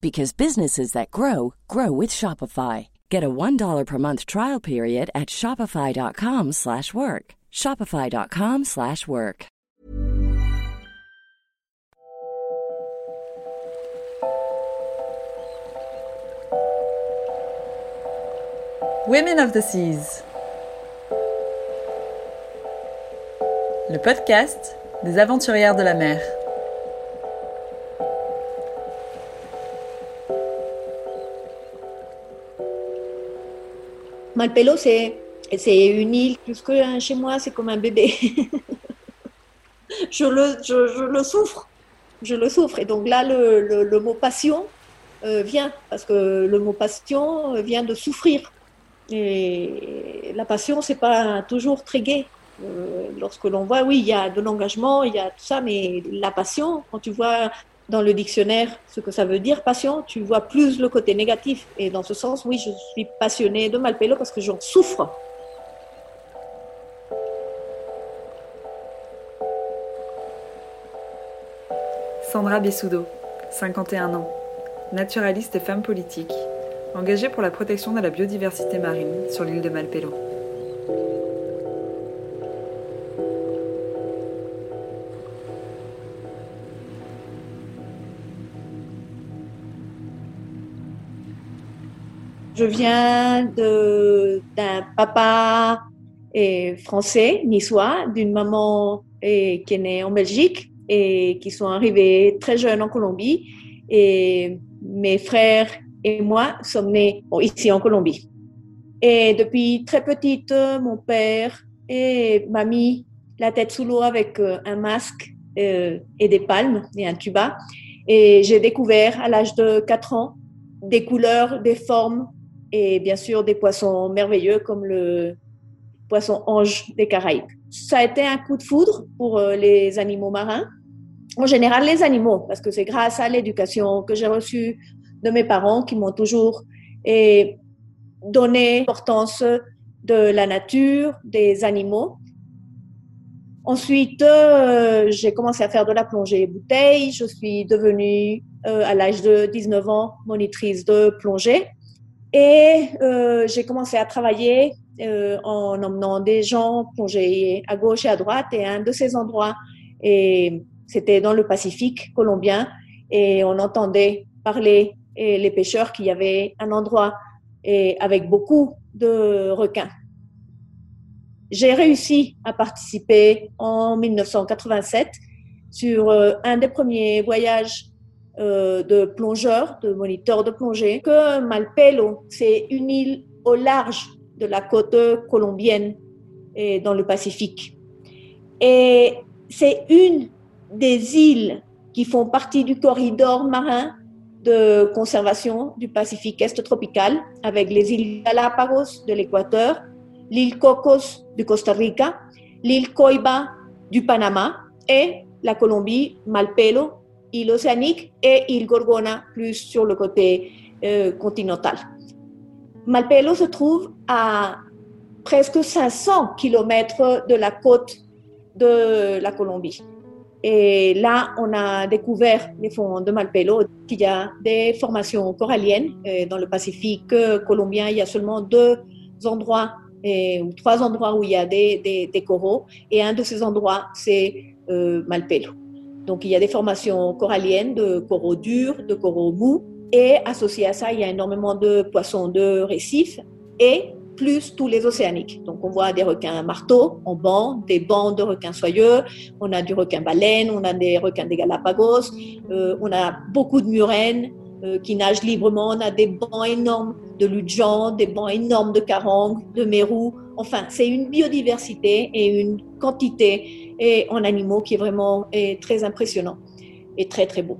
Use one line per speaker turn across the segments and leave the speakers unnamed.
because businesses that grow grow with Shopify. Get a $1 per month trial period at Shopify.com slash work. Shopify.com slash work.
Women of the Seas. Le podcast des aventurières de la mer.
Malpelo, c'est, une île plus que chez moi, c'est comme un bébé. je, le, je, le souffre, je le souffre. Et donc là, le, le, mot passion euh, vient, parce que le mot passion euh, vient de souffrir. Et la passion, c'est pas toujours très gai. Euh, lorsque l'on voit, oui, il y a de l'engagement, il y a tout ça, mais la passion, quand tu vois dans le dictionnaire ce que ça veut dire passion, tu vois plus le côté négatif. Et dans ce sens, oui, je suis passionnée de Malpelo parce que j'en souffre.
Sandra Bessoudo, 51 ans, naturaliste et femme politique, engagée pour la protection de la biodiversité marine sur l'île de Malpelo.
Je viens d'un papa français, niçois, d'une maman qui est née en Belgique et qui sont arrivés très jeunes en Colombie. Et mes frères et moi sommes nés ici en Colombie. Et depuis très petite, mon père m'a mis la tête sous l'eau avec euh, un masque euh, et des palmes et un tuba. Et j'ai découvert à l'âge de 4 ans des couleurs, des formes et bien sûr des poissons merveilleux comme le poisson ange des Caraïbes. Ça a été un coup de foudre pour euh, les animaux marins, en général les animaux, parce que c'est grâce à l'éducation que j'ai reçue de mes parents qui m'ont toujours donné l'importance de la nature, des animaux. Ensuite, euh, j'ai commencé à faire de la plongée bouteille. Je suis devenue, euh, à l'âge de 19 ans, monitrice de plongée. Et euh, j'ai commencé à travailler euh, en emmenant des gens plonger à gauche et à droite. Et un de ces endroits, c'était dans le Pacifique colombien, et on entendait parler et les pêcheurs qu'il y avait un endroit et avec beaucoup de requins. J'ai réussi à participer en 1987 sur euh, un des premiers voyages euh, de plongeurs, de moniteurs de plongée, que Malpelo, c'est une île au large de la côte colombienne et dans le Pacifique. Et c'est une des îles qui font partie du corridor marin de conservation du Pacifique Est tropical, avec les îles Galapagos de l'Équateur, l'île Cocos du Costa Rica, l'île Coiba du Panama et la Colombie, Malpelo, île océanique et île Gorgona plus sur le côté euh, continental. Malpelo se trouve à presque 500 km de la côte de la Colombie. Et là, on a découvert les fonds de Malpelo. Il y a des formations coralliennes. Euh, dans le Pacifique colombien, il y a seulement deux endroits euh, ou trois endroits où il y a des, des, coraux. Et un de ces endroits, c'est Malpelo. Donc, il y a des formations coralliennes de coraux durs, de coraux mous. Et associé à ça, il y a énormément de poissons de récifs et plus tous les océaniques. Donc on voit des requins marteaux en banc, des bancs de requins soyeux, on a du requin baleine, on a des requins des Galapagos, euh, on a beaucoup de murènes euh, qui nagent librement, on a des bancs énormes de ludjans, des bancs énormes de carangues, de mérous. Enfin, c'est une biodiversité et une quantité et en animaux qui est vraiment est très impressionnant et très très beau.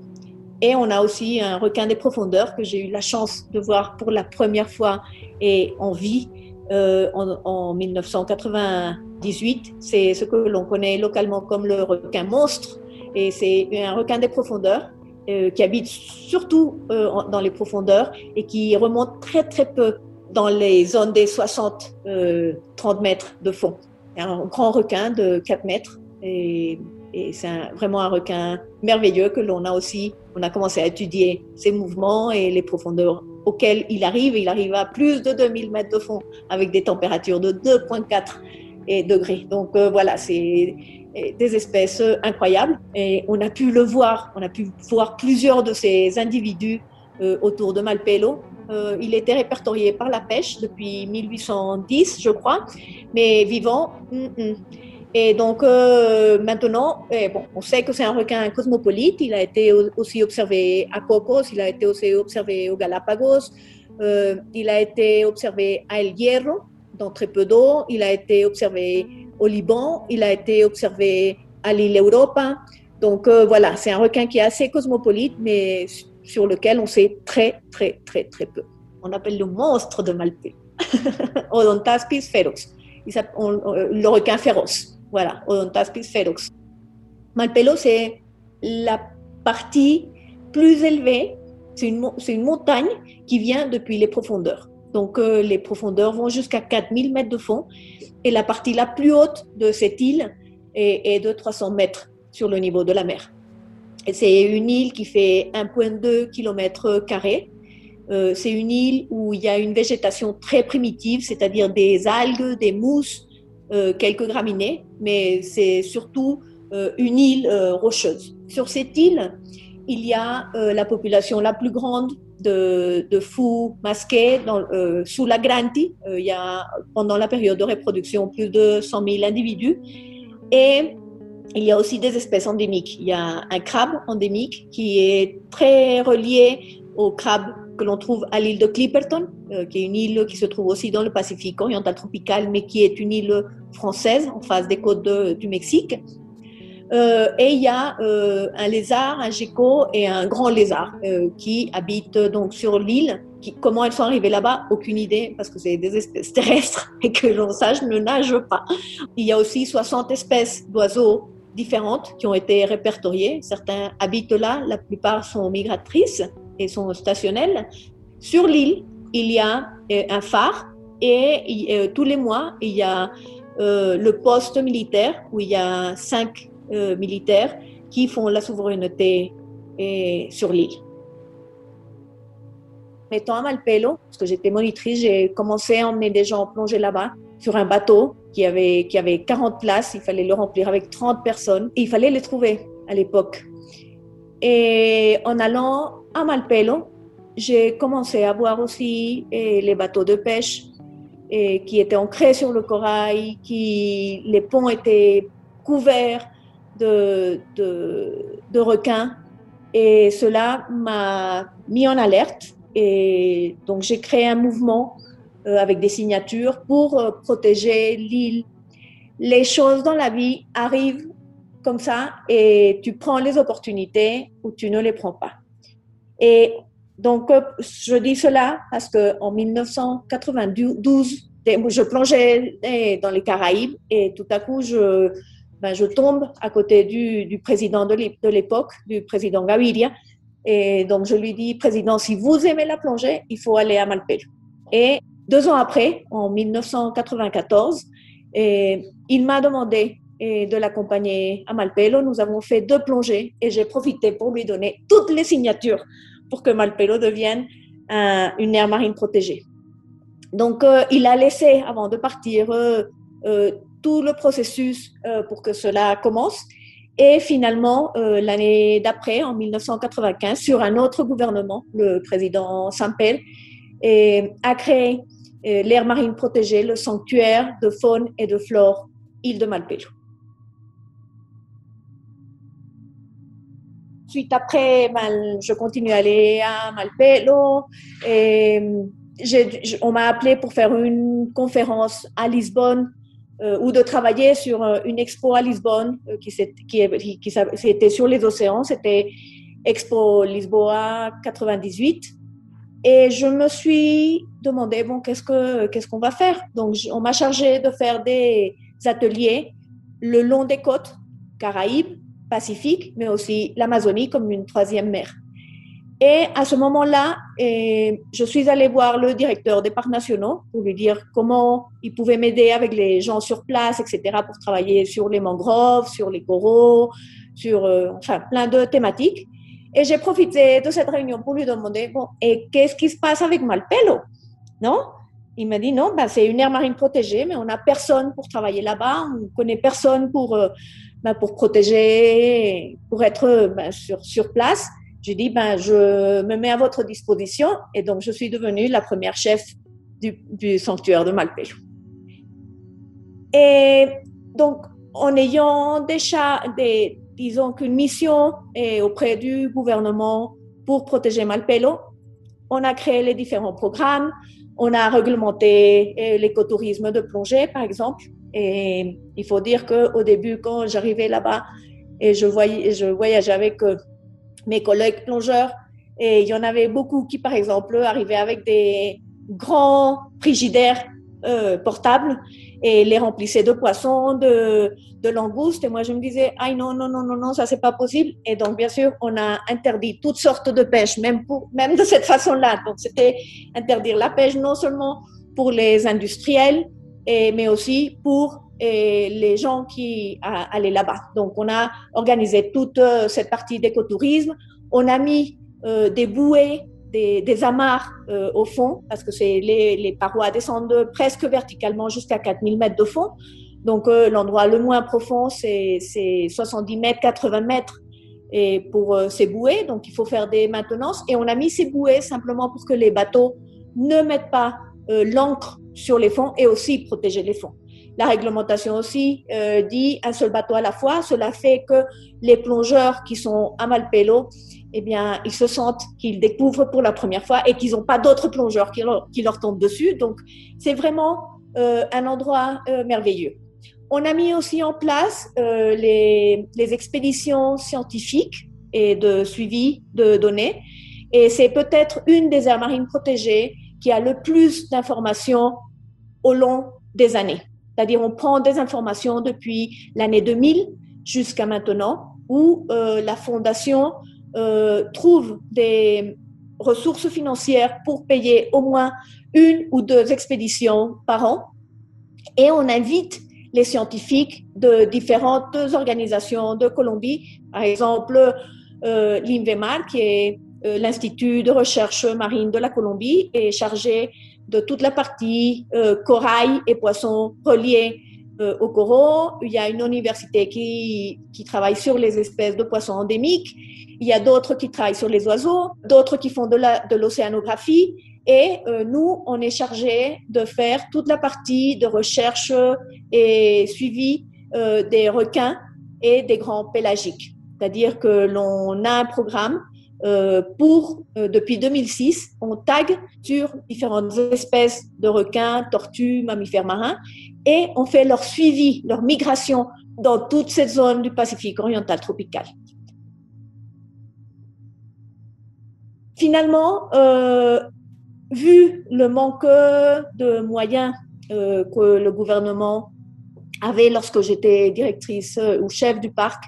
Et on a aussi un requin des profondeurs que j'ai eu la chance de voir pour la première fois et en vie euh, en, 1998. C'est ce que l'on connaît localement comme le requin monstre. Et c'est un requin des profondeurs euh, qui habite surtout euh, dans les profondeurs et qui remonte très très peu dans les zones des 60-30 mètres de fond. Un grand requin de 4 mètres et et c'est vraiment un requin merveilleux que l'on a aussi, on a commencé à étudier ses mouvements et les profondeurs auxquelles il arrive. Il arrive à plus de 2000 mètres de fond avec des températures de 2,4 degrés. Donc euh, voilà, c'est des espèces incroyables. Et on a pu le voir, on a pu voir plusieurs de ces individus euh, autour de Malpelo. Euh, il était répertorié par la pêche depuis 1810, je crois, mais vivant. Mm, mm. Et donc euh, maintenant, eh, bon, on sait que c'est un requin cosmopolite. Il a été aussi observé à Cocos, il a été aussi observé aux Galapagos, il a été observé à El Hierro, dans très peu d'eau, il a été observé au Liban, il a été observé à l'île Europa. Donc euh, voilà, c'est un requin qui est assez cosmopolite, mais sur lequel on sait très, très, très, très peu. On appelle le monstre de Malpé, Odontaspis ferox, le requin féroce. Voilà, Odontaspis ferox. Malpelo, c'est la partie plus élevée, c'est une, montagne qui vient depuis les profondeurs. Donc euh, les profondeurs vont jusqu'à 4000 mètres de fond et la partie la plus haute de cette île est, de 300 mètres sur le niveau de la mer. C'est une île qui fait 1,2 km. Euh, c'est une île où il y a une végétation très primitive, c'est-à-dire des algues, des mousses, euh, quelques graminées, mais c'est surtout euh, une île rocheuse. Sur cette île, il y a la population la plus grande de, fous masqués dans, sous la Granti. il y a pendant la période de reproduction plus de 100 000 individus. Et il y a aussi des espèces endémiques. Il y a un crabe endémique qui est très relié au crabe que l'on trouve à l'île de Clipperton, euh, qui est une île qui se trouve aussi dans le Pacifique oriental tropical, mais qui est une île française en face des côtes du Mexique. Euh, et il y a euh, un lézard, un gecko et un grand lézard qui habitent donc sur l'île. comment elles sont arrivées là-bas? Aucune idée, parce que c'est des espèces terrestres et que l'on sache ne nagent pas. Il y a aussi 60 espèces d'oiseaux différentes qui ont été répertoriées. Certains habitent là, la plupart sont migratrices et sont stationnelles. Sur l'île, il y a euh, un phare et euh, tous les mois, il y a euh, le poste militaire où il y a cinq militaires qui font la souveraineté sur l'île. Étant à Malpelo, parce que j'étais monitrice, j'ai commencé à emmener des gens plonger là-bas sur un bateau qui avait, qui avait 40 places. Il fallait le remplir avec 30 personnes et il fallait les trouver à l'époque. Et en allant à Malpelo, j'ai commencé à voir aussi eh, les bateaux de pêche qui étaient ancrés sur le corail, qui les ponts étaient couverts de, de, requins. Et cela m'a mis en alerte. Et donc j'ai créé un mouvement euh, avec des signatures pour euh, protéger l'île. Les choses dans la vie arrivent comme ça et tu prends les opportunités ou tu ne les prends pas. Et donc, euh, je dis cela parce qu'en 1992, je plongeais dans les Caraïbes et tout à coup, je, ben, je tombe à côté du, président de l'époque, du président Gaviria. Et donc, je lui dis, président, si vous aimez la plongée, il faut aller à Malpelo. Et deux ans après, en 1994, et il m'a demandé de l'accompagner à Malpelo. Nous avons fait deux plongées et j'ai profité pour lui donner toutes les signatures pour que Malpelo devienne une aire marine protégée. Donc, euh, il a laissé, avant de partir, euh, euh, tout le processus pour que cela commence. Et finalement, l'année d'après, en 1995, sur un autre gouvernement, le président Sampel a créé l'aire marine protégée, le sanctuaire de faune et de flore île de Malpelo. Suite après, ben, je continue à aller à Malpelo et on m'a appelé pour faire une conférence à Lisbonne euh, ou de travailler sur euh, une expo à Lisbonne euh, qui, c'était sur les océans, c'était Expo Lisboa 98. Et je me suis demandé, bon, qu'est-ce que qu'est-ce qu'on va faire? Donc, on m'a chargé de faire des ateliers le long des côtes Caraïbes, Pacifique, mais aussi l'Amazonie comme une troisième mer. Et à ce moment-là, je suis allée voir le directeur des parcs nationaux pour lui dire comment il pouvait m'aider avec les gens sur place, etc., pour travailler sur les mangroves, sur les coraux, sur euh, enfin plein de thématiques. Et j'ai profité de cette réunion pour lui demander bon, et qu'est-ce qui se passe avec Malpelo? Non? Il m'a dit non, ben, c'est une aire marine protégée, mais on n'a personne pour travailler là-bas, on ne connaît personne pour, euh, ben, pour protéger, pour être ben, sur, sur place. J'ai dit, ben, je me mets à votre disposition. Et donc, je suis devenue la première chef du, sanctuaire de Malpelo. Et donc, en ayant déjà, des, disons qu'une mission auprès du gouvernement pour protéger Malpelo, on a créé les différents programmes, on a réglementé l'écotourisme de plongée, par exemple. Et il faut dire qu'au début, quand j'arrivais là-bas et je, voyais, je voyageais avec euh, mes collègues plongeurs. Et il y en avait beaucoup qui, par exemple, arrivaient avec des grands frigidaires euh, portables et les remplissaient de poissons, de, de langoustes. Et moi, je me disais, ah non, non, non, non, non, ça, c'est pas possible. Et donc, bien sûr, on a interdit toutes sortes de pêches, même, pour, même de cette façon-là. Donc, c'était interdire la pêche non seulement pour les industriels, mais aussi pour et les gens qui allaient là-bas. Donc, on a organisé toute euh, cette partie d'écotourisme. On a mis euh, des bouées, des, amarres euh, au fond, parce que les, parois descendent presque verticalement jusqu'à 4000 mètres de fond. Donc, l'endroit le moins profond, c'est 70 mètres, 80 mètres et pour ces bouées. Donc, il faut faire des maintenances. Et on a mis ces bouées simplement pour que les bateaux ne mettent pas l'encre sur les fonds et aussi protéger les fonds. La réglementation aussi euh, dit un seul bateau à la fois. Cela fait que les plongeurs qui sont à Malpelo, eh bien, ils se sentent qu'ils découvrent pour la première fois et qu'ils n'ont pas d'autres plongeurs qui leur, qui leur, tombent dessus. Donc, c'est vraiment euh, un endroit euh, merveilleux. On a mis aussi en place les, les expéditions scientifiques et de suivi de données. Et c'est peut-être une des aires marines protégées qui a le plus d'informations au long des années. C'est-à-dire, on prend des informations depuis l'année 2000 jusqu'à maintenant, où euh, la fondation euh, trouve des ressources financières pour payer au moins une ou deux expéditions par an. Et on invite les scientifiques de différentes organisations de Colombie, par exemple euh, l'INVEMAR, qui est euh, l'Institut de recherche marine de la Colombie, est chargé de toute la partie euh, corail et poissons reliés euh, au coraux. Il y a une université qui, travaille sur les espèces de poissons endémiques. Il y a d'autres qui travaillent sur les oiseaux, d'autres qui font de l'océanographie. Et euh, nous, on est chargé de faire toute la partie de recherche et suivi des requins et des grands pélagiques. C'est-à-dire que l'on a un programme euh, pour, euh, depuis 2006, on tag sur différentes espèces de requins, tortues, mammifères marins, et on fait leur suivi, leur migration dans toute cette zone du Pacifique oriental tropical. Finalement, euh, vu le manque de moyens que le gouvernement avait lorsque j'étais directrice ou chef du parc,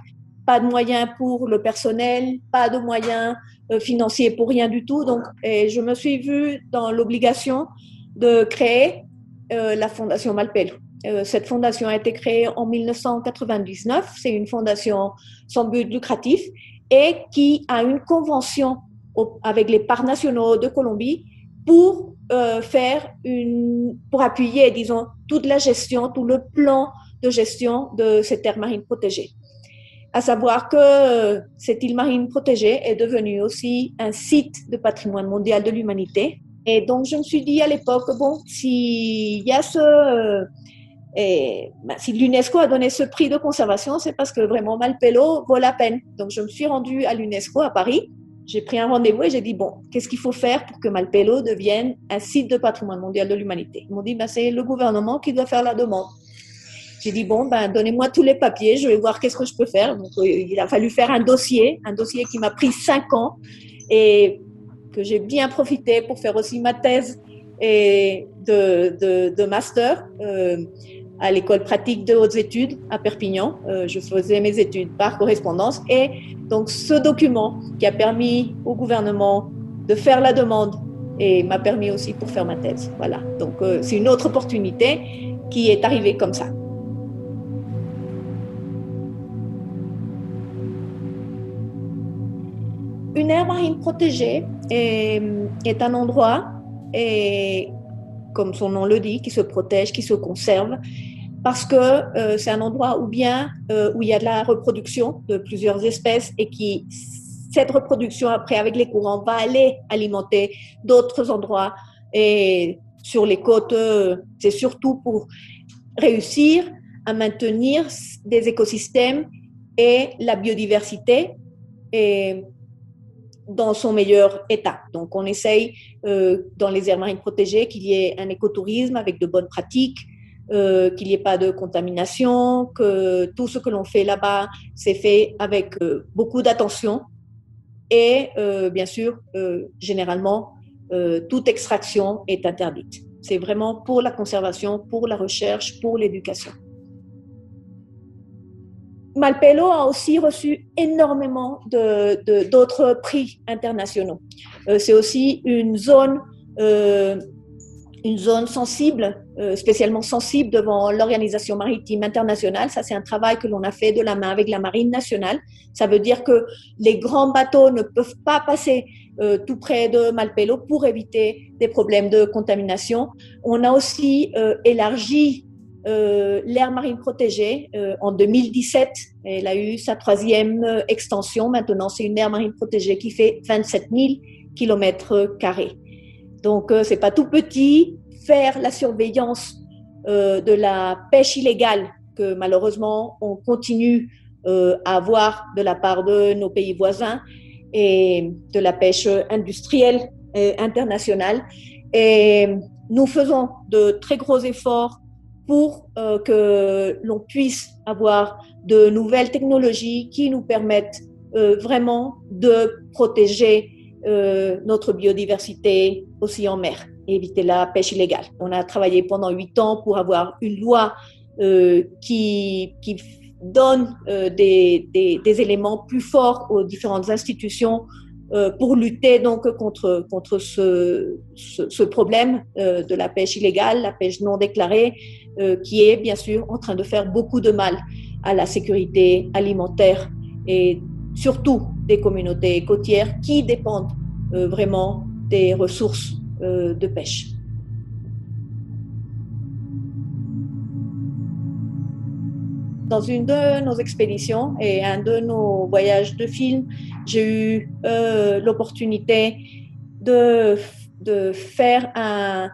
pas de moyens pour le personnel, pas de moyens euh, financiers pour rien du tout. Donc, et je me suis vue dans l'obligation de créer euh, la Fondation Malpelo. Euh, cette fondation a été créée en 1999. C'est une fondation sans but lucratif et qui a une convention avec les parcs nationaux de Colombie pour faire une, pour appuyer, disons, toute la gestion, tout le plan de gestion de ces terres marines protégées à savoir que cette île marine protégée est devenue aussi un site de patrimoine mondial de l'humanité Et donc, je me suis dit à l'époque, bon, s'il y a ce... Et ben, si l'UNESCO a donné ce prix de conservation, c'est parce que vraiment Malpelo vaut la peine. Donc je me suis rendue à l'UNESCO à Paris. J'ai pris un rendez-vous et j'ai dit bon, qu'est-ce qu'il faut faire pour que Malpelo devienne un site de patrimoine mondial de l'humanité? Ils m'ont dit ben, c'est le gouvernement qui doit faire la demande. J'ai dit bon ben donnez-moi tous les papiers, je vais voir qu'est-ce que je peux faire. Donc euh, il a fallu faire un dossier, un dossier qui m'a pris cinq ans et que j'ai bien profité pour faire aussi ma thèse et de, master. Euh, à l'école pratique de hautes études à Perpignan. Euh, je faisais mes études par correspondance et donc ce document qui a permis au gouvernement de faire la demande et m'a permis aussi pour faire ma thèse. Voilà, donc c'est une autre opportunité qui est arrivée comme ça. Une aire marine protégée est, est un endroit et comme son nom le dit, qui se protège, qui se conserve, parce que euh, c'est un endroit où bien euh, où il y a de la reproduction de plusieurs espèces et qui cette reproduction après avec les courants va aller alimenter d'autres endroits. Et sur les côtes euh, c'est surtout pour réussir à maintenir des écosystèmes et la biodiversité dans son meilleur état. Donc, on essaye euh, dans les aires marines protégées qu'il y ait un écotourisme avec de bonnes pratiques, euh, qu'il n'y ait pas de contamination, que tout ce que l'on fait là-bas, c'est fait avec euh, beaucoup d'attention. Et bien sûr, généralement, toute extraction est interdite. C'est vraiment pour la conservation, pour la recherche, pour l'éducation. Malpelo a aussi reçu énormément d'autres prix internationaux. Euh, c'est aussi une zone, euh, sensible, euh, spécialement sensible devant l'Organisation maritime internationale. Ça, c'est un travail que l'on a fait de la main avec la Marine nationale. Ça veut dire que les grands bateaux ne peuvent pas passer tout près de Malpelo pour éviter des problèmes de contamination. On a aussi élargi euh, l'aire marine protégée euh, en 2017. Elle a eu sa troisième euh, extension. Maintenant, c'est une aire marine protégée qui fait 27 000 kilomètres carrés. Donc, c'est pas tout petit. Faire la surveillance de la pêche illégale que malheureusement on continue à avoir de la part de nos pays voisins et de la pêche industrielle internationale. Et nous faisons de très gros efforts pour euh, que l'on puisse avoir de nouvelles technologies qui nous permettent euh, vraiment de protéger euh, notre biodiversité aussi en mer et éviter la pêche illégale. On a travaillé pendant huit ans pour avoir une loi qui, donne des, des, éléments plus forts aux différentes institutions pour lutter donc contre ce, ce, problème de la pêche illégale, la pêche non déclarée, euh, qui est bien sûr en train de faire beaucoup de mal à la sécurité alimentaire et surtout des communautés côtières qui dépendent euh, vraiment des ressources euh, de pêche. Dans une de nos expéditions et un de nos voyages de film, j'ai eu l'opportunité de, de faire un,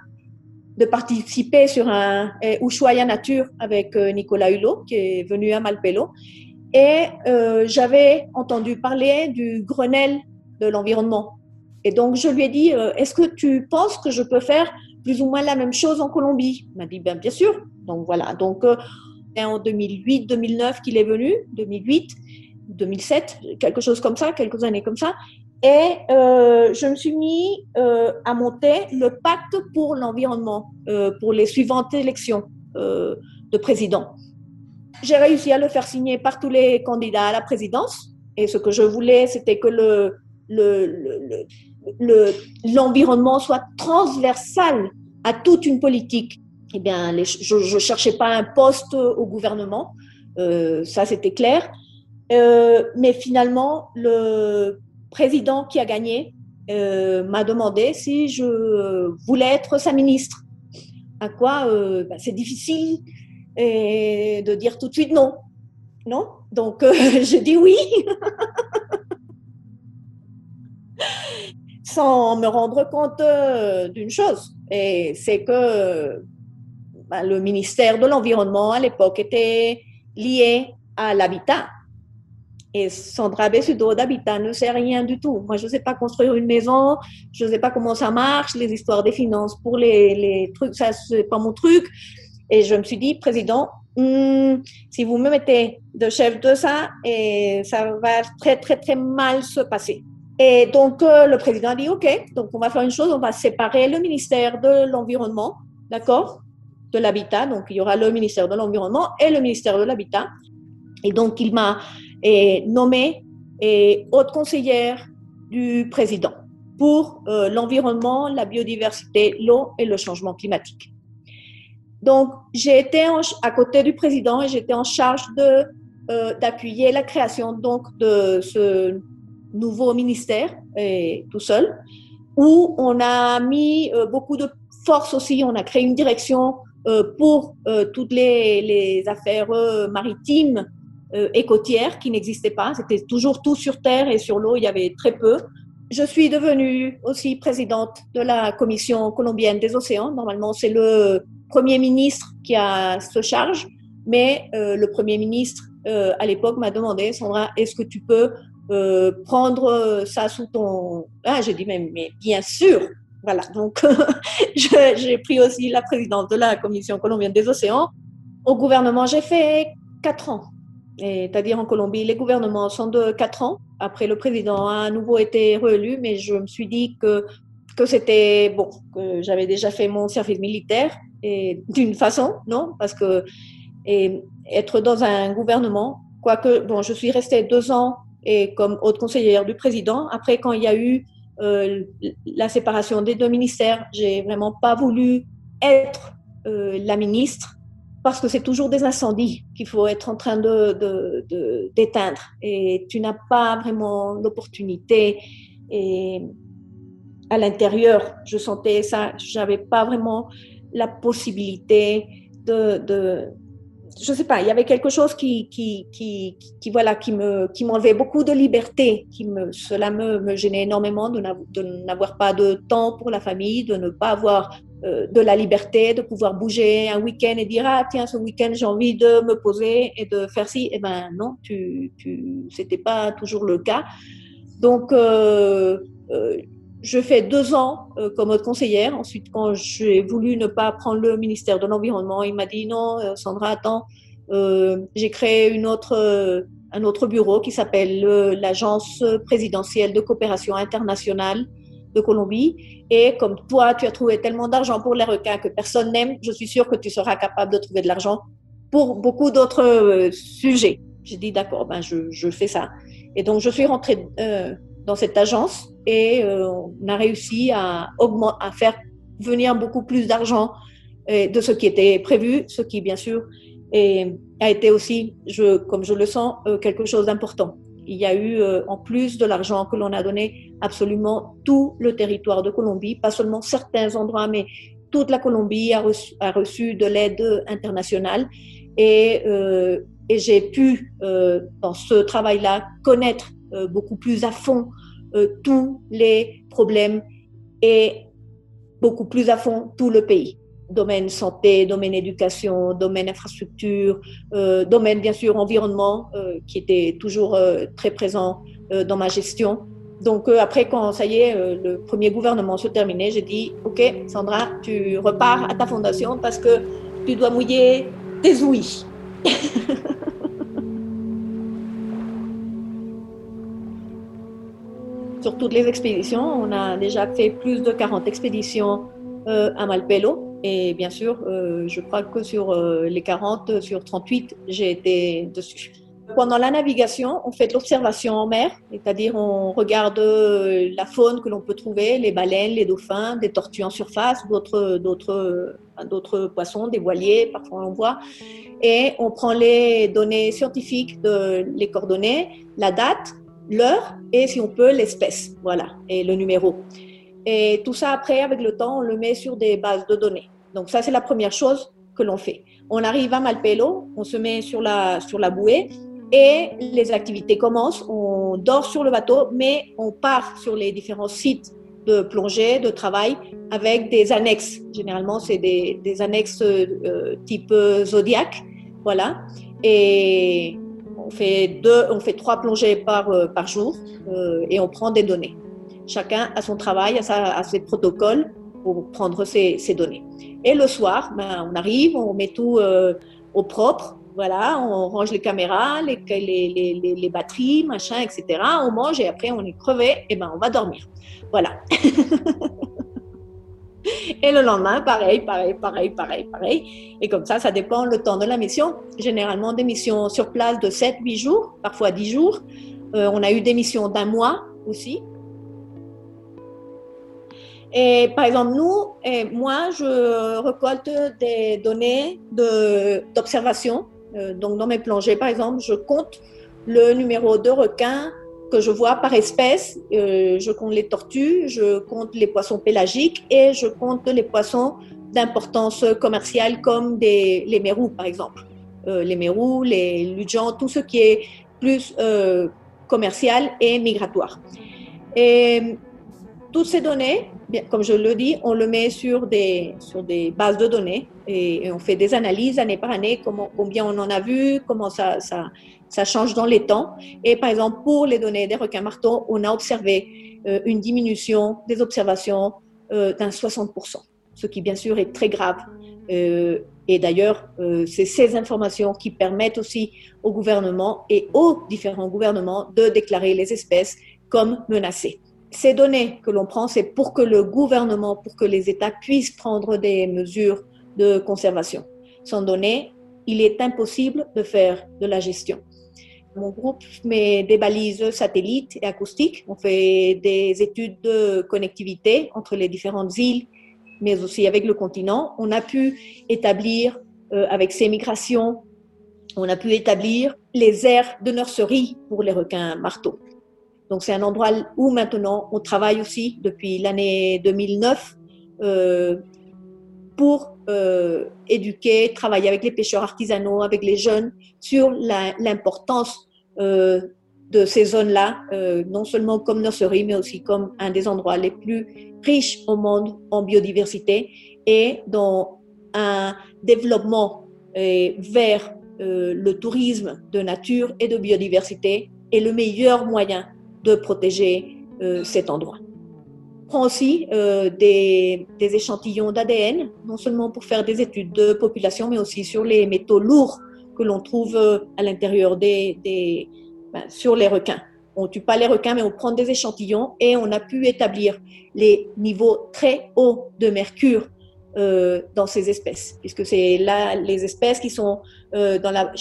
de participer sur un Ushuaia Nature avec euh, Nicolas Hulot, qui est venu à Malpelo. Et euh, j'avais entendu parler du Grenelle de l'environnement. Et donc, je lui ai dit, euh, est-ce que tu penses que je peux faire plus ou moins la même chose en Colombie? Il m'a dit, ben, bien sûr. Donc, voilà. Donc, c'est en 2008, 2009 qu'il est venu, 2008, 2007, quelque chose comme ça, quelques années comme ça. Et euh, je me suis mis euh, à monter le pacte pour l'environnement euh, pour les suivantes élections de président. J'ai réussi à le faire signer par tous les candidats à la présidence. Et ce que je voulais, c'était que le, le, le, l'environnement le, soit transversal à toute une politique. Eh bien, je ne cherchais pas un poste au gouvernement, euh, ça c'était clair. Euh, mais finalement, le président qui a gagné euh, m'a demandé si je voulais être sa ministre. À quoi bah, c'est difficile de dire tout de suite non. Non? Donc, j'ai dit oui. sans me rendre compte d'une chose, et c'est que ben, le ministère de l'Environnement à l'époque était lié à l'habitat. Et Sandra Bessudo d'Habitat ne sait rien du tout. Moi, je ne sais pas construire une maison, je ne sais pas comment ça marche, les histoires des finances pour les, trucs, ça, c'est pas mon truc. Et je me suis dit, président, hmm, si vous me mettez de chef de ça, ça va très, très, très mal se passer. Et donc, euh, le président a dit, OK, donc on va faire une chose, on va séparer le ministère de l'Environnement, d'accord, de l'Habitat. Donc, il y aura le ministère de l'Environnement et le ministère de l'Habitat. Et donc, il m'a nommée haute conseillère du président pour euh, l'environnement, la biodiversité, l'eau et le changement climatique. Donc, j'ai été à côté du président et j'étais en charge de euh, d'appuyer la création donc de ce nouveau ministère et tout seul, où on a mis euh, beaucoup de force aussi. On a créé une direction pour toutes les, les affaires maritimes euh, et côtières qui n'existaient pas. C'était toujours tout sur terre et sur l'eau, il y avait très peu. Je suis devenue aussi présidente de la Commission colombienne des océans. Normalement, c'est le Premier ministre qui a ce charge, mais euh, le Premier ministre euh, à l'époque m'a demandé, Sandra, est-ce que tu peux euh, prendre ça sous ton... Ah, j'ai dit, mais, mais bien sûr. Voilà, donc j'ai pris aussi la présidence de la Commission colombienne des océans. Au gouvernement, j'ai fait quatre ans c'est-à-dire en Colombie, les gouvernements sont de quatre ans. Après, le président a à nouveau été réélu, mais je me suis dit que, que c'était bon, que j'avais déjà fait mon service militaire, et d'une façon, non, parce que être dans un gouvernement, quoique, bon, je suis restée deux ans et comme haute conseillère du président. Après, quand il y a eu euh, la séparation des deux ministères, j'ai vraiment pas voulu être euh, la ministre parce que c'est toujours des incendies qu'il faut être en train de, d'éteindre. Et tu n'as pas vraiment l'opportunité. Et à l'intérieur je sentais ça. J'avais pas vraiment la possibilité de, de je sais pas il y avait quelque chose qui qui, qui, voilà qui me qui m'enlevait beaucoup de liberté qui me cela me, me gênait énormément de n'avoir pas de temps pour la famille de ne pas avoir euh, de la liberté de pouvoir bouger un week-end et dire ah tiens ce week-end j'ai envie de me poser et de faire ci. Eh ben non tu tu c'était pas toujours le cas. Donc euh, euh, je fais deux ans comme autre conseillère ensuite quand j'ai voulu ne pas prendre le ministère de l'environnement il m'a dit non Sandra attends j'ai créé un autre bureau qui s'appelle l'agence présidentielle de coopération internationale de Colombie. Et comme toi, tu as trouvé tellement d'argent pour les requins que personne n'aime, je suis sûre que tu seras capable de trouver de l'argent pour beaucoup d'autres euh, sujets. J'ai dit, d'accord, ben je, fais ça. Et donc, je suis rentrée euh, dans cette agence et euh, on a réussi à, faire venir beaucoup plus d'argent de ce qui était prévu, ce qui, bien sûr, a été aussi, comme je le sens, quelque chose d'important il y a eu, euh, en plus de l'argent que l'on a donné, absolument tout le territoire de Colombie, pas seulement certains endroits, mais toute la Colombie a reçu, de l'aide internationale. Et, euh, j'ai pu, euh, dans ce travail-là, connaître beaucoup plus à fond tous les problèmes et beaucoup plus à fond tout le pays domaine santé, domaine éducation, domaine infrastructure, euh, domaine bien sûr environnement, euh, qui était toujours euh, très présent euh, dans ma gestion. Donc après, quand ça y est, le premier gouvernement se terminait, j'ai dit, OK, Sandra, tu repars à ta fondation parce que tu dois mouiller tes ouïes. Sur toutes les expéditions, on a déjà fait plus de 40 expéditions à Malpelo. Et bien sûr, euh, je crois que sur euh, les 40, sur 38, j'ai été dessus. Pendant la navigation, on fait l'observation en mer, c'est-à-dire on regarde euh, la faune que l'on peut trouver, les baleines, les dauphins, des tortues en surface, d'autres poissons, des voiliers, parfois on voit, et on prend les données scientifiques, de, les coordonnées, la date, l'heure et si on peut l'espèce, voilà, et le numéro. Et tout ça, après, avec le temps, on le met sur des bases de données. Donc ça, c'est la première chose que l'on fait. On arrive à Malpelo, on se met sur la, sur la bouée et les activités commencent. On dort sur le bateau, mais on part sur les différents sites de plongée, de travail, avec des annexes. Généralement, c'est des, annexes euh, type Zodiac. Voilà. Et on fait, deux, on fait trois plongées par, euh, par jour euh, et on prend des données. Chacun a son travail, a, sa, ses protocoles pour prendre ses, données. Et le soir, ben, on arrive, on met tout au propre. Voilà, on range les caméras, les, les, les, les, batteries, machin, etc. On mange et après on est crevé, et ben on va dormir. Voilà. et le lendemain, pareil, pareil, pareil, pareil, pareil. Et comme ça, ça dépend le temps de la mission. Généralement, des missions sur place de 7-8 jours, parfois 10 jours. Euh, on a eu des missions d'un mois aussi. Et par exemple, nous, moi, je récolte des données d'observation euh, donc dans mes plongées, par exemple, je compte le numéro de requins que je vois par espèce. Euh, je compte les tortues, je compte les poissons pélagiques et je compte les poissons d'importance commerciale comme les mérous, par exemple. Euh, les mérous, les ludjans, tout ce qui est plus commercial et migratoire. Et toutes ces données, comme je le dis, on le met sur des, sur des bases de données et, on fait des analyses année par année, combien on en a vu, comment ça, ça, change dans les temps. Et par exemple, pour les données des requins marteaux, on a observé euh, une diminution des observations euh, d'un 60%, ce qui bien sûr est très grave. Euh, et d'ailleurs, c'est ces informations qui permettent aussi au gouvernement et aux différents gouvernements de déclarer les espèces comme menacées ces données que l'on prend, c'est pour que le gouvernement, pour que les États puissent prendre des mesures de conservation. Sans données, il est impossible de faire de la gestion. Mon groupe met des balises satellites et acoustiques. On fait des études de connectivité entre les différentes îles, mais aussi avec le continent. On a pu établir, euh, avec ces migrations, on a pu établir les aires de nurserie pour les requins marteaux. Donc c'est un endroit où maintenant on travaille aussi depuis l'année 2009 euh, pour euh, éduquer, travailler avec les pêcheurs artisanaux, avec les jeunes sur l'importance euh, de ces zones-là, euh, non seulement comme nurserie, mais aussi comme un des endroits les plus riches au monde en biodiversité et dans un développement euh, vers le tourisme de nature et de biodiversité est le meilleur moyen de protéger cet endroit. Prend aussi des, des, échantillons d'ADN, non seulement pour faire des études de population, mais aussi sur les métaux lourds que l'on trouve euh, à l'intérieur des, ben, sur les requins. On tue pas les requins, mais on prend des échantillons et on a pu établir les niveaux très hauts de mercure euh, dans ces espèces, puisque c'est là les espèces qui sont euh, dans la,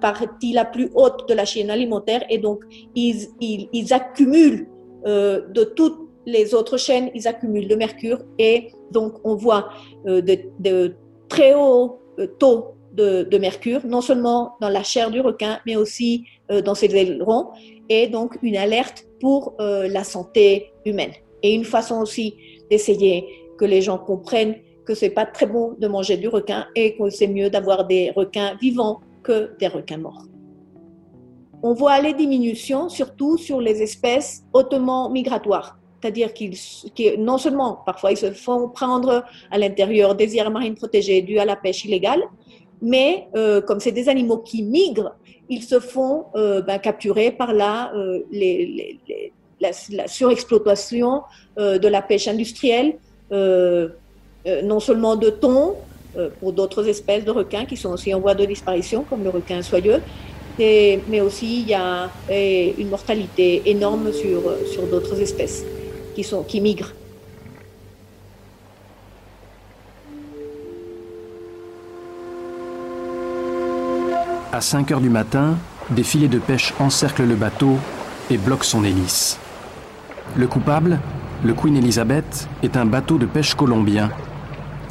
partie la plus haute de la chaîne alimentaire et donc ils, ils, ils accumulent de toutes les autres chaînes, ils accumulent le mercure et donc on voit de, de, très hauts taux de, mercure, non seulement dans la chair du requin, mais aussi euh, dans ses ailerons et donc une alerte pour la santé humaine. Et une façon aussi d'essayer que les gens comprennent que c'est pas très bon de manger du requin et que c'est mieux d'avoir des requins vivants que des requins morts. On voit les diminutions surtout sur les espèces hautement migratoires, c'est-à-dire qu'ils non seulement parfois ils se font prendre à l'intérieur des aires marines protégées dues à la pêche illégale, mais euh, comme c'est des animaux qui migrent, ils se font euh, ben, capturer par là euh, la, la, surexploitation euh, de la pêche industrielle, non seulement de thon, pour d'autres espèces de requins qui sont aussi en voie de disparition, comme le requin soyeux, mais aussi il y a une mortalité énorme sur, d'autres espèces qui migrent.
5 heures du matin, des filets de pêche encerclent le bateau et bloquent son hélice. Le coupable, le Queen Elizabeth, est un bateau de pêche colombien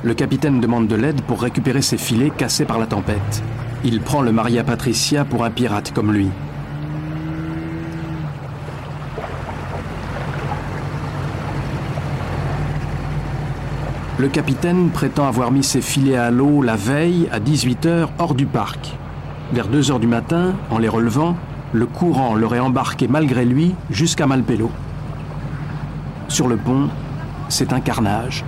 le capitaine demande de l'aide pour récupérer ses filets cassés par la tempête. Il prend le Maria Patricia pour un pirate comme lui. Le capitaine prétend avoir mis ses filets à l'eau la veille à 18h hors du parc. Vers 2h du matin, en les relevant, le courant l'aurait embarqué malgré lui jusqu'à Malpelo. Sur le pont, c'est un carnage.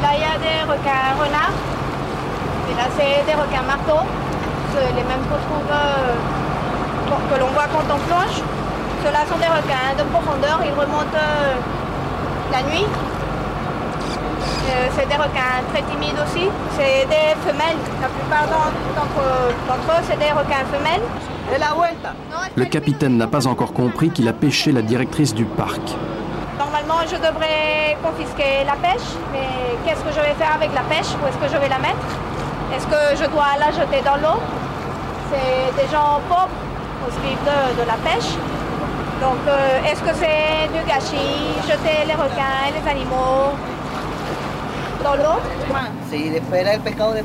là, il y a des requins renards. Et là, c'est des requins marteaux. Les mêmes qu'on trouve, euh, que l'on voit quand on plonge. Ceux-là sont des requins de profondeur. Ils remontent euh, la nuit. Euh, c'est des requins très timides aussi. C'est des femelles. La plupart d'entre eux, c'est des requins femelles.
Le capitaine n'a pas encore compris qu'il a pêché la directrice du parc.
Normalement, je devrais confisquer la pêche, mais qu'est-ce que je vais faire avec la pêche? Où est-ce que je vais la mettre? Est-ce que je dois la jeter dans l'eau? C'est des gens pauvres qui vivent de, de la pêche. Donc, euh, est-ce que c'est du gâchis Jeter les requins, les animaux? Dans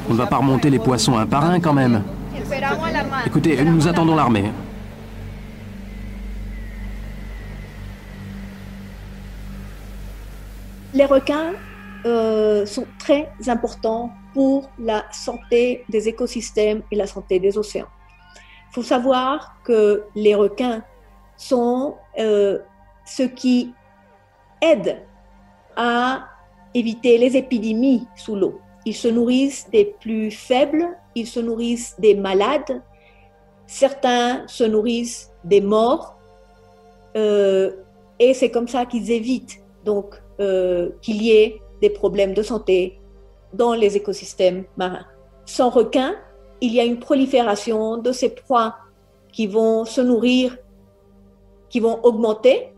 On ne va pas remonter les poissons un par un quand même. Écoutez, nous attendons l'armée.
Les requins euh, sont très importants pour la santé des écosystèmes et la santé des océans. Il faut savoir que les requins sont euh, ceux qui aident à éviter les épidémies sous l'eau. Ils se nourrissent des plus faibles, ils se nourrissent des malades, certains se nourrissent des morts, euh, et c'est comme ça qu'ils évitent donc euh, qu'il y ait des problèmes de santé dans les écosystèmes marins. Sans requins, il y a une prolifération de ces proies qui vont se nourrir, qui vont augmenter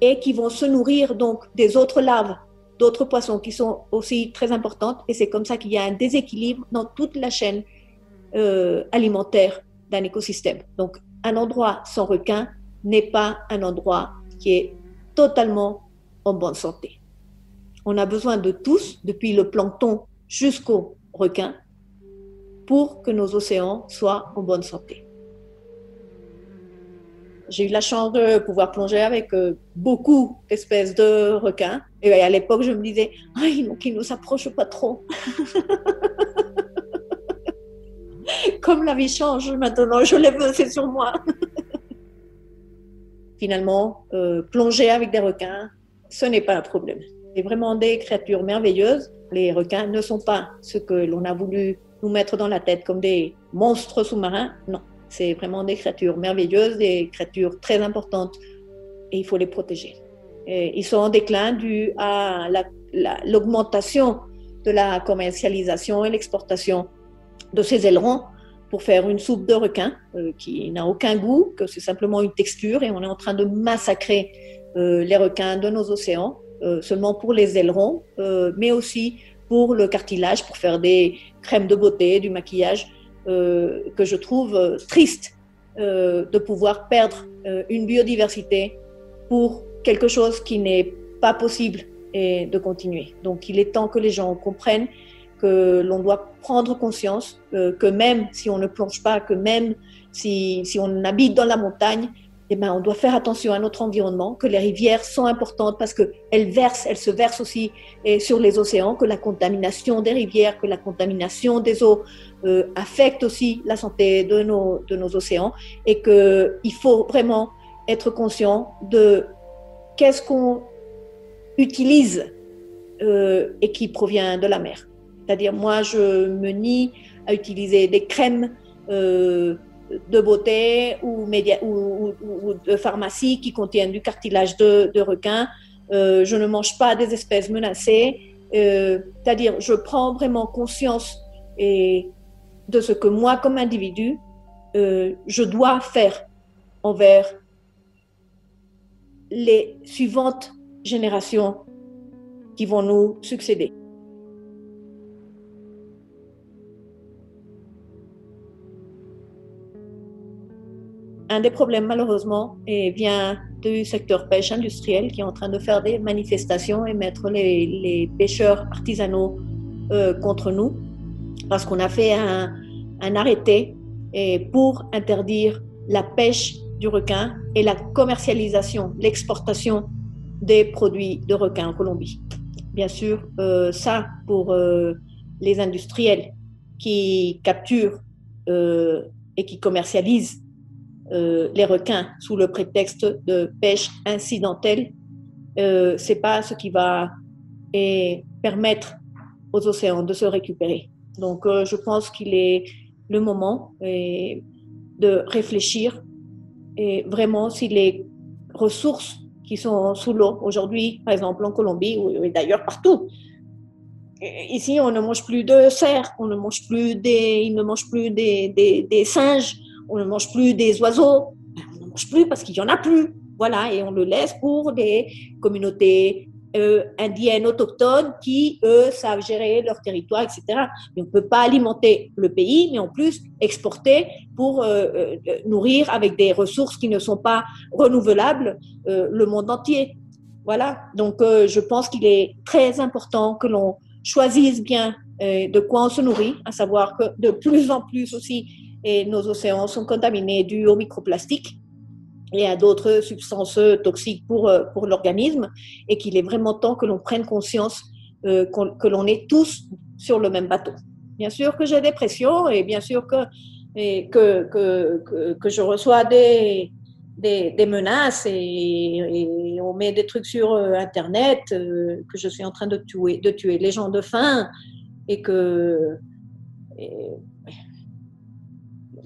et qui vont se nourrir donc des autres larves d'autres poissons qui sont aussi très importantes. Et c'est comme ça qu'il y a un déséquilibre dans toute la chaîne euh, alimentaire d'un écosystème. Donc, un endroit sans requins n'est pas un endroit qui est totalement en bonne santé. On a besoin de tous, depuis le plancton jusqu'aux requins, pour que nos océans soient en bonne santé. J'ai eu la chance de pouvoir plonger avec euh, beaucoup d'espèces de requins. Et à l'époque, je me disais, ah, qu'ils ne s'approchent pas trop. Comme la vie change maintenant, je veux, c'est sur moi. Finalement, euh, plonger avec des requins, ce n'est pas un problème. C'est vraiment des créatures merveilleuses. Les requins ne sont pas ce que l'on a voulu nous mettre dans la tête comme des monstres sous-marins. Non, c'est vraiment des créatures merveilleuses, des créatures très importantes et il faut les protéger. ils sont en déclin dû à l'augmentation de la commercialisation et l'exportation de ces ailerons pour faire une soupe de requin euh, qui n'a aucun goût, que c'est simplement une texture et on est en train de massacrer euh, les requins de nos océans, euh, seulement pour les ailerons, mais aussi pour le cartilage, pour faire des crèmes de beauté, du maquillage. Euh, que je trouve euh, triste euh, de pouvoir perdre une biodiversité pour quelque chose qui n'est pas possible et de continuer. Donc il est temps que les gens comprennent que l'on doit prendre conscience que même si on ne plonge pas, que même si, si on habite dans la montagne, eh ben, on doit faire attention à notre environnement, que les rivières sont importantes parce qu'elles versent, elles se versent aussi sur les océans, que la contamination des rivières, que la contamination des eaux euh, affecte aussi la santé de nos, de nos océans et qu'il faut vraiment être conscient de qu'est-ce qu'on utilise euh, et qui provient de la mer. C'est-à-dire, moi, je me nie à utiliser des crèmes. Euh, de beauté ou, de pharmacie qui contiennent du cartilage de, requin. Euh, je ne mange pas des espèces menacées. C'est-à-dire, je prends vraiment conscience et de ce que moi, comme individu, euh, je dois faire envers les suivantes générations qui vont nous succéder. Un des problèmes, malheureusement, vient du secteur pêche industriel qui est en train de faire des manifestations et mettre les, pêcheurs artisanaux euh, contre nous parce qu'on a fait un, arrêté et pour interdire la pêche du requin et la commercialisation, l'exportation des produits de requin en Colombie. Bien sûr, euh, ça pour euh, les industriels qui capturent et qui commercialisent euh, les requins sous le prétexte de pêche incidentelle, euh, c'est pas ce qui va et permettre aux océans de se récupérer. Donc, euh, je pense qu'il est le moment et, de réfléchir et vraiment si les ressources qui sont sous l'eau aujourd'hui, par exemple en Colombie ou d'ailleurs partout, ici on ne mange plus de cerfs, on ne mange plus des, ne plus des, des singes, on ne mange plus des oiseaux, on ne mange plus parce qu'il y en a plus. Voilà, et on le laisse pour des communautés euh, indiennes autochtones qui, eux, savent gérer leur territoire, etc. Mais on ne peut pas alimenter le pays, mais en plus exporter pour euh, euh, nourrir avec des ressources qui ne sont pas renouvelables le monde entier. Voilà, donc je pense qu'il est très important que l'on choisisse bien de quoi on se nourrit, à savoir que de plus en plus aussi et nos océans sont contaminés dus aux microplastiques et à d'autres substances toxiques pour, euh, pour l'organisme, et qu'il est vraiment temps que l'on prenne conscience euh, que l'on est tous sur le même bateau. Bien sûr que j'ai des pressions, et bien sûr que, que, que, que, je reçois des, des, des menaces, et, on met des trucs sur euh, Internet, que je suis en train de tuer, de tuer les gens de faim, et que...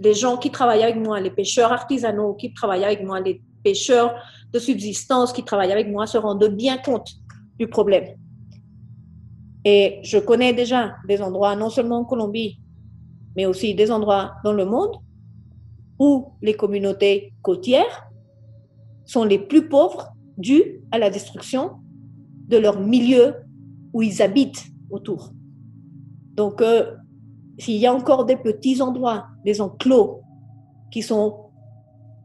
les gens qui travaillent avec moi, les pêcheurs artisanaux qui travaillent avec moi, les pêcheurs de subsistance qui travaillent avec moi se rendent bien compte du problème. Et je connais déjà des endroits, non seulement en Colombie, mais aussi des endroits dans le monde où les communautés côtières sont les plus pauvres dues à la destruction de leur milieu où ils habitent autour. Donc, euh, s'il y a encore des petits endroits, des enclos qui sont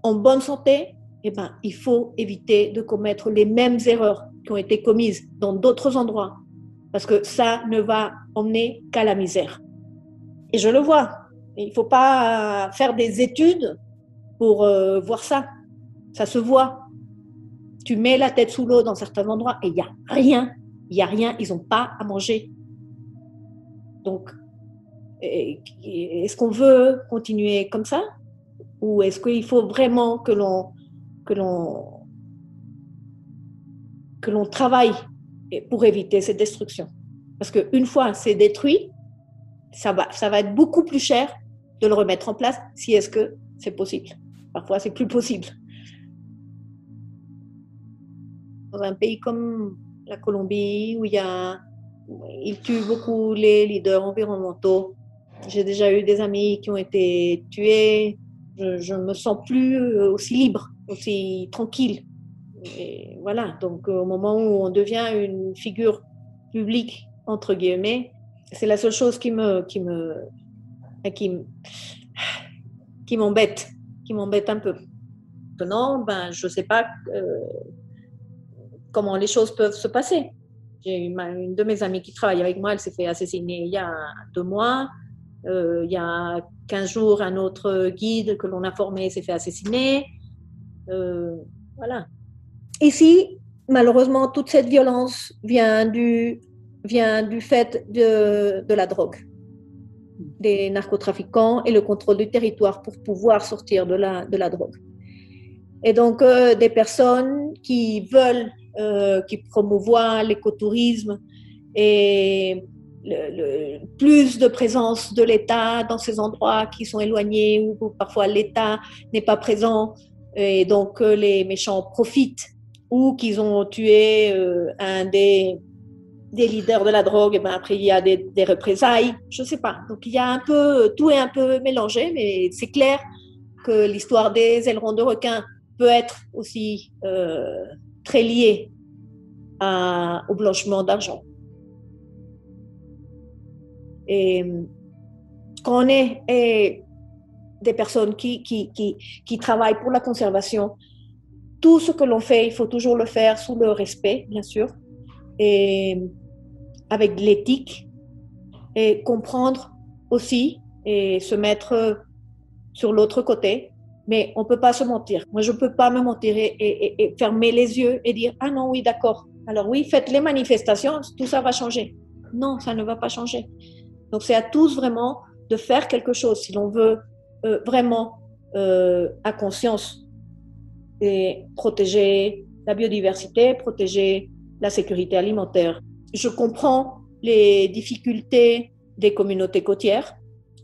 en bonne santé, eh ben, il faut éviter de commettre les mêmes erreurs qui ont été commises dans d'autres endroits, parce que ça ne va emmener qu'à la misère. Et je le vois. Il ne faut pas faire des études pour euh, voir ça. Ça se voit. Tu mets la tête sous l'eau dans certains endroits et il n'y a rien. Il n'y a rien. Ils n'ont pas à manger. Donc, est-ce qu'on veut continuer comme ça? Ou est-ce qu'il faut vraiment que l'on que l'on que l'on travaille pour éviter cette destruction? Parce qu'une fois c'est détruit, ça va, ça va être beaucoup plus cher de le remettre en place si est-ce que c'est possible. Parfois c'est plus possible. Dans un pays comme la Colombie où il y a ils tuent beaucoup les leaders environnementaux, j'ai déjà eu des amis qui ont été tués. Je ne me sens plus euh, aussi libre, aussi tranquille. Et voilà, donc au moment où on devient une figure publique, entre guillemets, c'est la seule chose qui me, qui me, qui, m'embête, qui m'embête un peu. Maintenant, ben, je ne sais pas euh, comment les choses peuvent se passer. J'ai une de mes amies qui travaille avec moi, elle s'est fait assassiner il y a deux mois. Euh, il y a 15 jours, un autre guide que l'on a formé s'est fait assassiner. Euh, voilà. Ici, malheureusement, toute cette violence vient du, vient du fait de, la drogue, des narcotrafiquants et le contrôle du territoire pour pouvoir sortir de la, de la drogue. Et donc, euh, des personnes qui veulent, qui promouvoient l'écotourisme et le, plus de présence de l'État dans ces endroits qui sont éloignés où parfois l'État n'est pas présent et donc euh, les méchants profitent ou qu'ils ont tué euh, un des, des leaders de la drogue, et ben après il y a des, représailles, je sais pas. Donc il y a un peu, tout est un peu mélangé, mais c'est clair que l'histoire des ailerons de requin peut être aussi euh, très liée au blanchiment d'argent. Quand on est des personnes qui, qui, qui, qui, travaillent pour la conservation, tout ce que l'on fait, il faut toujours le faire sous le respect, bien sûr, et avec l'éthique, et comprendre aussi et se mettre sur l'autre côté. Mais on ne peut pas se mentir. Moi, je ne peux pas me mentir et, et, fermer les yeux et dire, ah non, oui, d'accord. Alors oui, faites les manifestations, tout ça va changer. Non, ça ne va pas changer. Donc c'est à tous vraiment de faire quelque chose si l'on veut euh, vraiment euh, a conscience et protéger la biodiversité, protéger la sécurité alimentaire. Je comprends les difficultés des communautés côtières.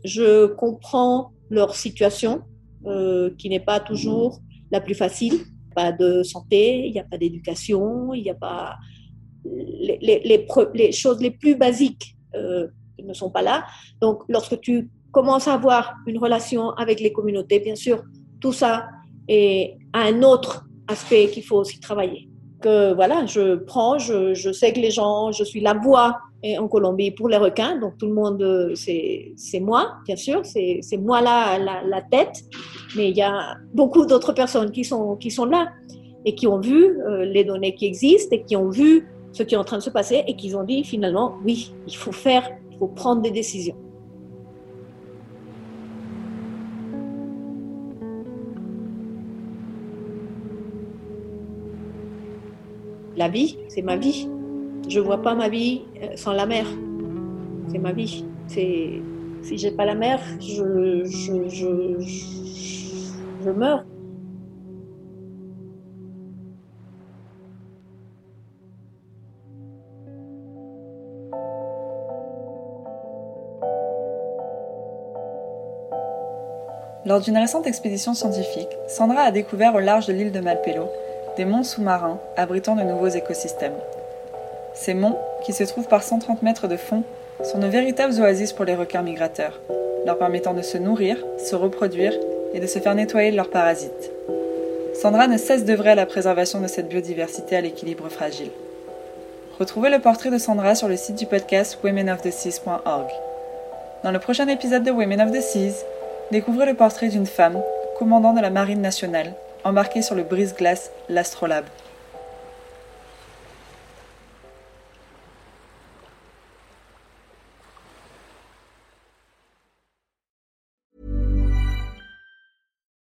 Je comprends leur situation euh, qui n'est pas toujours la plus facile. Pas de santé, il n'y a pas d'éducation, il n'y a pas les, choses les plus basiques ne sont pas là. Donc, lorsque tu commences à avoir une relation avec les communautés, bien sûr, tout ça est un autre aspect qu'il faut aussi travailler. Que voilà, je prends, je, sais que les gens, je suis la voix en Colombie pour les requins, donc tout le monde, c'est moi, bien sûr, c'est moi là, la, la, tête, mais il y a beaucoup d'autres personnes qui sont, qui sont là et qui ont vu euh, les données qui existent et qui ont vu ce qui est en train de se passer et qui ont dit finalement, oui, il faut faire, il faut prendre des décisions. La vie, c'est ma vie. Je vois pas ma vie euh, sans la mer. C'est ma vie. C'est si j'ai pas la mer, je, je, je, je meurs.
Lors d'une récente expédition scientifique, Sandra a découvert au large de l'île de Malpelo des monts sous-marins abritant de nouveaux écosystèmes. Ces monts, qui se trouvent par 130 mètres de fond, sont de véritables oasis pour les requins migrateurs, leur permettant de se nourrir, se reproduire et de se faire nettoyer de leurs parasites. Sandra ne cesse d'œuvrer à la préservation de cette biodiversité à l'équilibre fragile. Retrouvez le portrait de Sandra sur le site du podcast womenoftheseas.org. Dans le prochain épisode de Women of the Seas, Découvrez le portrait d'une femme, commandant de la Marine nationale, embarquée sur le brise-glace L'Astrolabe.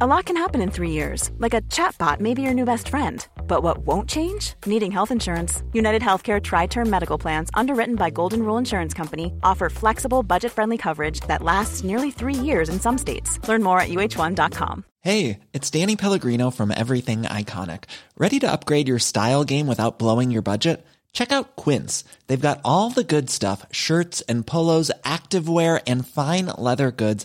A lot can happen in three years, like a chatbot may be your new best friend. But what won't change? Needing health insurance. United Healthcare Tri Term Medical Plans, underwritten by Golden Rule Insurance Company, offer flexible, budget friendly coverage that lasts nearly three years in some states. Learn more at uh1.com.
Hey, it's Danny Pellegrino from Everything Iconic. Ready to upgrade your style game without blowing your budget? Check out Quince. They've got all the good stuff shirts and polos, activewear, and fine leather goods